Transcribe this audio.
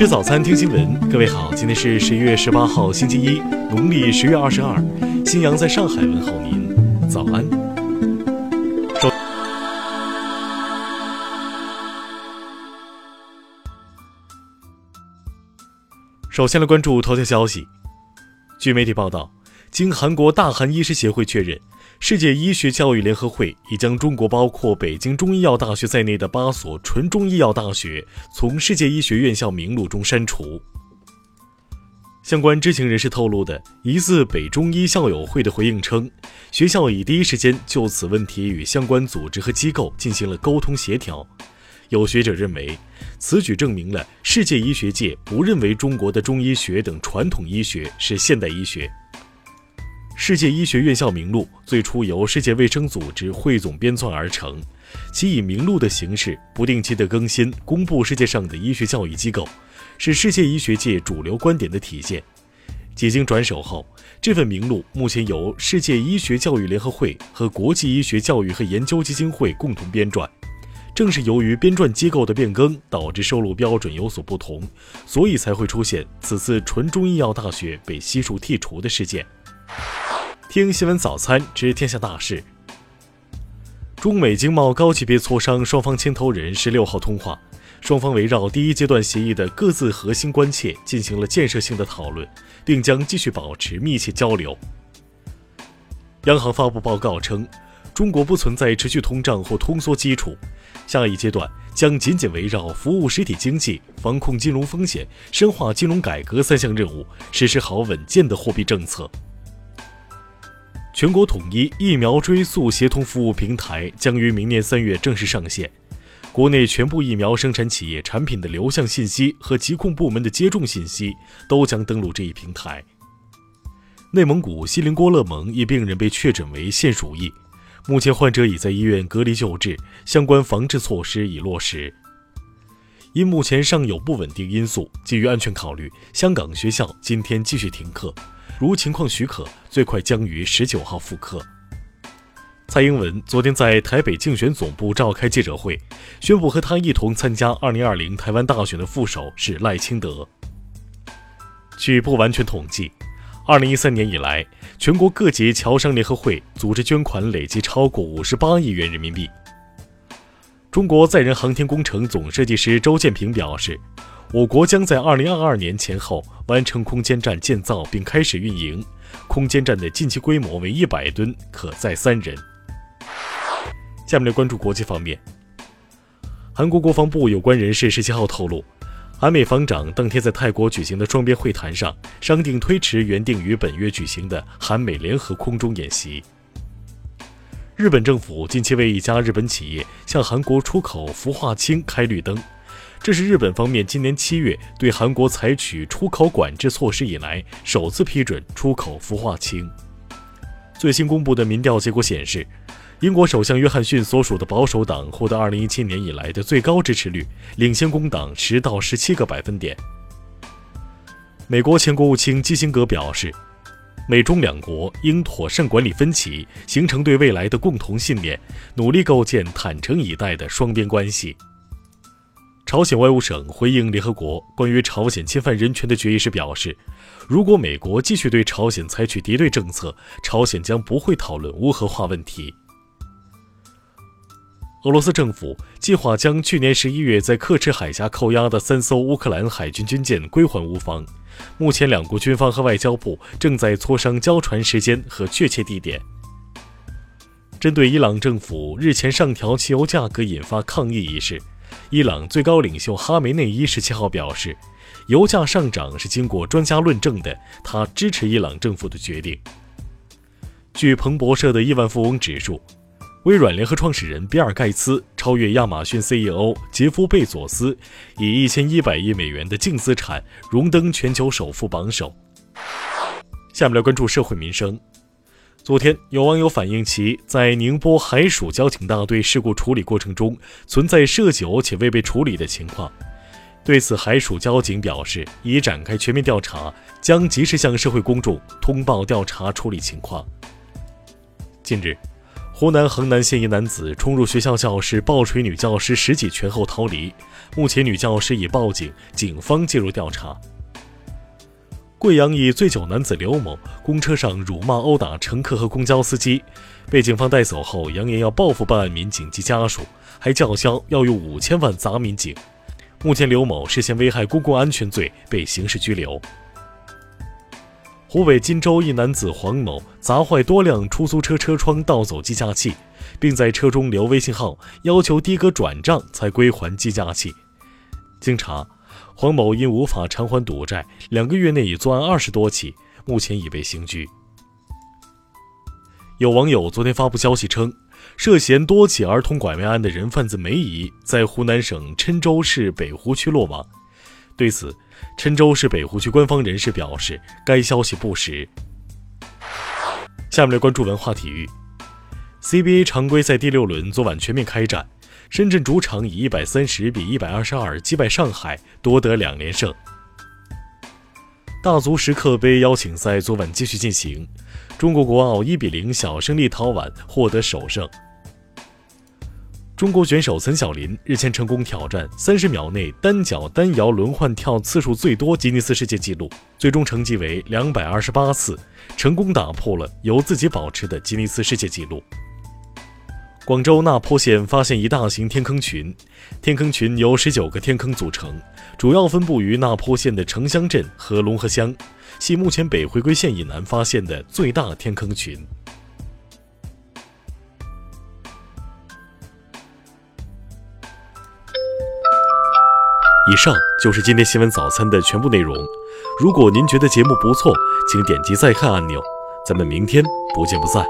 吃早餐，听新闻。各位好，今天是十一月十八号，星期一，农历十月二十二。新阳在上海问候您，早安。首首先来关注头条消息。据媒体报道，经韩国大韩医师协会确认。世界医学教育联合会已将中国包括北京中医药大学在内的八所纯中医药大学从世界医学院校名录中删除。相关知情人士透露的疑似北中医校友会的回应称，学校已第一时间就此问题与相关组织和机构进行了沟通协调。有学者认为，此举证明了世界医学界不认为中国的中医学等传统医学是现代医学。世界医学院校名录最初由世界卫生组织汇总编纂而成，其以名录的形式不定期的更新公布世界上的医学教育机构，是世界医学界主流观点的体现。几经转手后，这份名录目前由世界医学教育联合会和国际医学教育和研究基金会共同编撰。正是由于编撰机构的变更，导致收录标准有所不同，所以才会出现此次纯中医药大学被悉数剔除的事件。听新闻早餐知天下大事。中美经贸高级别磋商双方牵头人十六号通话，双方围绕第一阶段协议的各自核心关切进行了建设性的讨论，并将继续保持密切交流。央行发布报告称，中国不存在持续通胀或通缩基础，下一阶段将紧紧围绕服务实体经济、防控金融风险、深化金融改革三项任务，实施好稳健的货币政策。全国统一疫苗追溯协同服务平台将于明年三月正式上线，国内全部疫苗生产企业产品的流向信息和疾控部门的接种信息都将登录这一平台。内蒙古锡林郭勒盟一病人被确诊为腺鼠疫，目前患者已在医院隔离救治，相关防治措施已落实。因目前尚有不稳定因素，基于安全考虑，香港学校今天继续停课。如情况许可，最快将于十九号复课。蔡英文昨天在台北竞选总部召开记者会，宣布和他一同参加二零二零台湾大选的副手是赖清德。据不完全统计，二零一三年以来，全国各级侨商联合会组织捐款累计超过五十八亿元人民币。中国载人航天工程总设计师周建平表示。我国将在二零二二年前后完成空间站建造并开始运营。空间站的近期规模为一百吨，可载三人。下面来关注国际方面。韩国国防部有关人士十七号透露，韩美防长当天在泰国举行的双边会谈上，商定推迟原定于本月举行的韩美联合空中演习。日本政府近期为一家日本企业向韩国出口氟化氢开绿灯。这是日本方面今年七月对韩国采取出口管制措施以来首次批准出口氟化氢。最新公布的民调结果显示，英国首相约翰逊所属的保守党获得2017年以来的最高支持率，领先工党十到十七个百分点。美国前国务卿基辛格表示，美中两国应妥善管理分歧，形成对未来的共同信念，努力构建坦诚以待的双边关系。朝鲜外务省回应联合国关于朝鲜侵犯人权的决议时表示，如果美国继续对朝鲜采取敌对政策，朝鲜将不会讨论无核化问题。俄罗斯政府计划将去年十一月在刻赤海峡扣押的三艘乌克兰海军军舰归还乌方。目前，两国军方和外交部正在磋商交船时间和确切地点。针对伊朗政府日前上调汽油价格引发抗议一事。伊朗最高领袖哈梅内伊十七号表示，油价上涨是经过专家论证的，他支持伊朗政府的决定。据彭博社的亿万富翁指数，微软联合创始人比尔盖茨超越亚马逊 CEO 杰夫贝佐斯，以一千一百亿美元的净资产荣登全球首富榜首。下面来关注社会民生。昨天，有网友反映其在宁波海曙交警大队事故处理过程中存在涉酒且未被处理的情况。对此，海曙交警表示已展开全面调查，将及时向社会公众通报调查处理情况。近日，湖南衡南县一男子冲入学校教室暴锤女教师十几拳后逃离，目前女教师已报警，警方介入调查。贵阳一醉酒男子刘某公车上辱骂殴打乘客和公交司机，被警方带走后，扬言要报复办案民警及家属，还叫嚣要用五千万砸民警。目前刘某涉嫌危害公共安全罪被刑事拘留。湖北荆州一男子黄某砸坏多辆出租车车窗，盗走计价器，并在车中留微信号，要求的哥转账才归还计价器。经查，黄某因无法偿还赌债，两个月内已作案二十多起，目前已被刑拘。有网友昨天发布消息称，涉嫌多起儿童拐卖案的人贩子梅姨在湖南省郴州市北湖区落网。对此，郴州市北湖区官方人士表示，该消息不实。下面来关注文化体育。CBA 常规赛第六轮昨晚全面开战，深圳主场以一百三十比一百二十二击败上海，夺得两连胜。大足时刻杯邀请赛昨晚继续进行，中国国奥一比零小胜立陶宛，获得首胜。中国选手岑晓林日前成功挑战三十秒内单脚单摇轮换跳次数最多吉尼斯世界纪录，最终成绩为两百二十八次，成功打破了由自己保持的吉尼斯世界纪录。广州那坡县发现一大型天坑群，天坑群由十九个天坑组成，主要分布于那坡县的城乡镇和龙河乡，系目前北回归线以南发现的最大天坑群。以上就是今天新闻早餐的全部内容。如果您觉得节目不错，请点击再看按钮。咱们明天不见不散。